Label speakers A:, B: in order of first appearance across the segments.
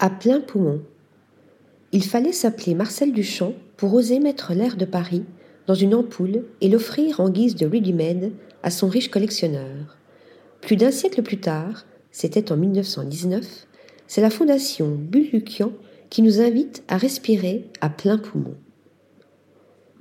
A: À plein poumon. Il fallait s'appeler Marcel Duchamp pour oser mettre l'air de Paris dans une ampoule et l'offrir en guise de ready-made à son riche collectionneur. Plus d'un siècle plus tard, c'était en 1919, c'est la fondation Bull-Lukian qui nous invite à respirer à plein poumon.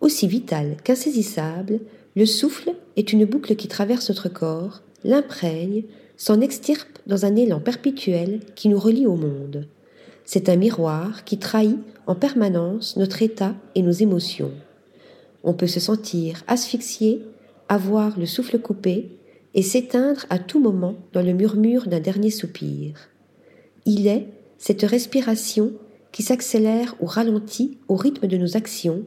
A: Aussi vital qu'insaisissable, le souffle est une boucle qui traverse notre corps, l'imprègne, s'en extirpe dans un élan perpétuel qui nous relie au monde. C'est un miroir qui trahit en permanence notre état et nos émotions. On peut se sentir asphyxié, avoir le souffle coupé et s'éteindre à tout moment dans le murmure d'un dernier soupir. Il est cette respiration qui s'accélère ou ralentit au rythme de nos actions,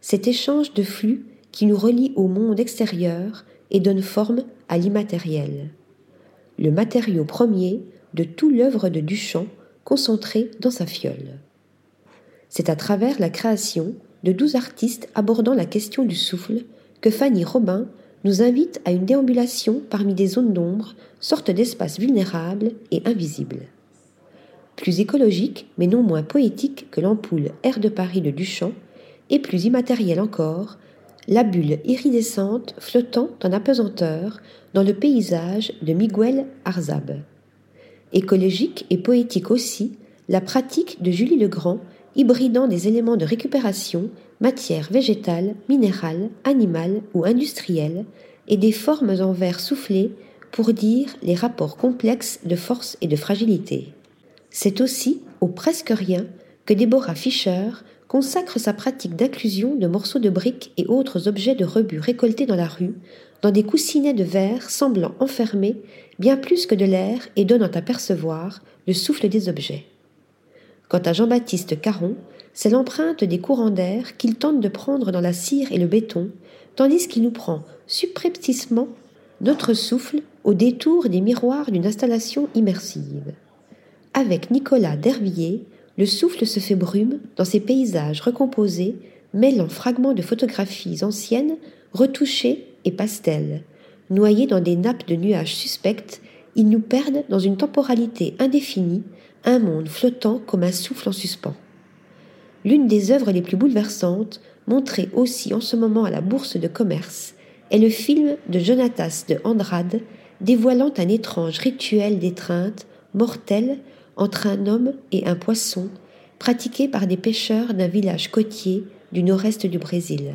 A: cet échange de flux qui nous relie au monde extérieur et donne forme à l'immatériel. Le matériau premier de tout l'œuvre de Duchamp concentré dans sa fiole. C'est à travers la création de douze artistes abordant la question du souffle que Fanny Robin nous invite à une déambulation parmi des zones d'ombre, sorte d'espaces vulnérables et invisibles. Plus écologique, mais non moins poétique que l'ampoule Air de Paris de Duchamp, et plus immatérielle encore, la bulle iridescente flottant en apesanteur dans le paysage de Miguel Arzab. Écologique et poétique aussi, la pratique de Julie Legrand, hybridant des éléments de récupération, matière végétale, minérale, animale ou industrielle, et des formes en verre soufflé pour dire les rapports complexes de force et de fragilité. C'est aussi, au presque rien, que Deborah Fischer consacre sa pratique d'inclusion de morceaux de briques et autres objets de rebut récoltés dans la rue, dans des coussinets de verre semblant enfermer bien plus que de l'air et donnant à percevoir le souffle des objets. Quant à Jean-Baptiste Caron, c'est l'empreinte des courants d'air qu'il tente de prendre dans la cire et le béton, tandis qu'il nous prend subrepticement notre souffle au détour des miroirs d'une installation immersive. Avec Nicolas Dervilliers, le souffle se fait brume dans ces paysages recomposés, mêlant fragments de photographies anciennes, retouchées et pastels. Noyés dans des nappes de nuages suspectes, ils nous perdent dans une temporalité indéfinie, un monde flottant comme un souffle en suspens. L'une des œuvres les plus bouleversantes, montrée aussi en ce moment à la Bourse de commerce, est le film de Jonatas de Andrade, dévoilant un étrange rituel d'étreinte mortel entre un homme et un poisson, pratiqué par des pêcheurs d'un village côtier du nord-est du Brésil.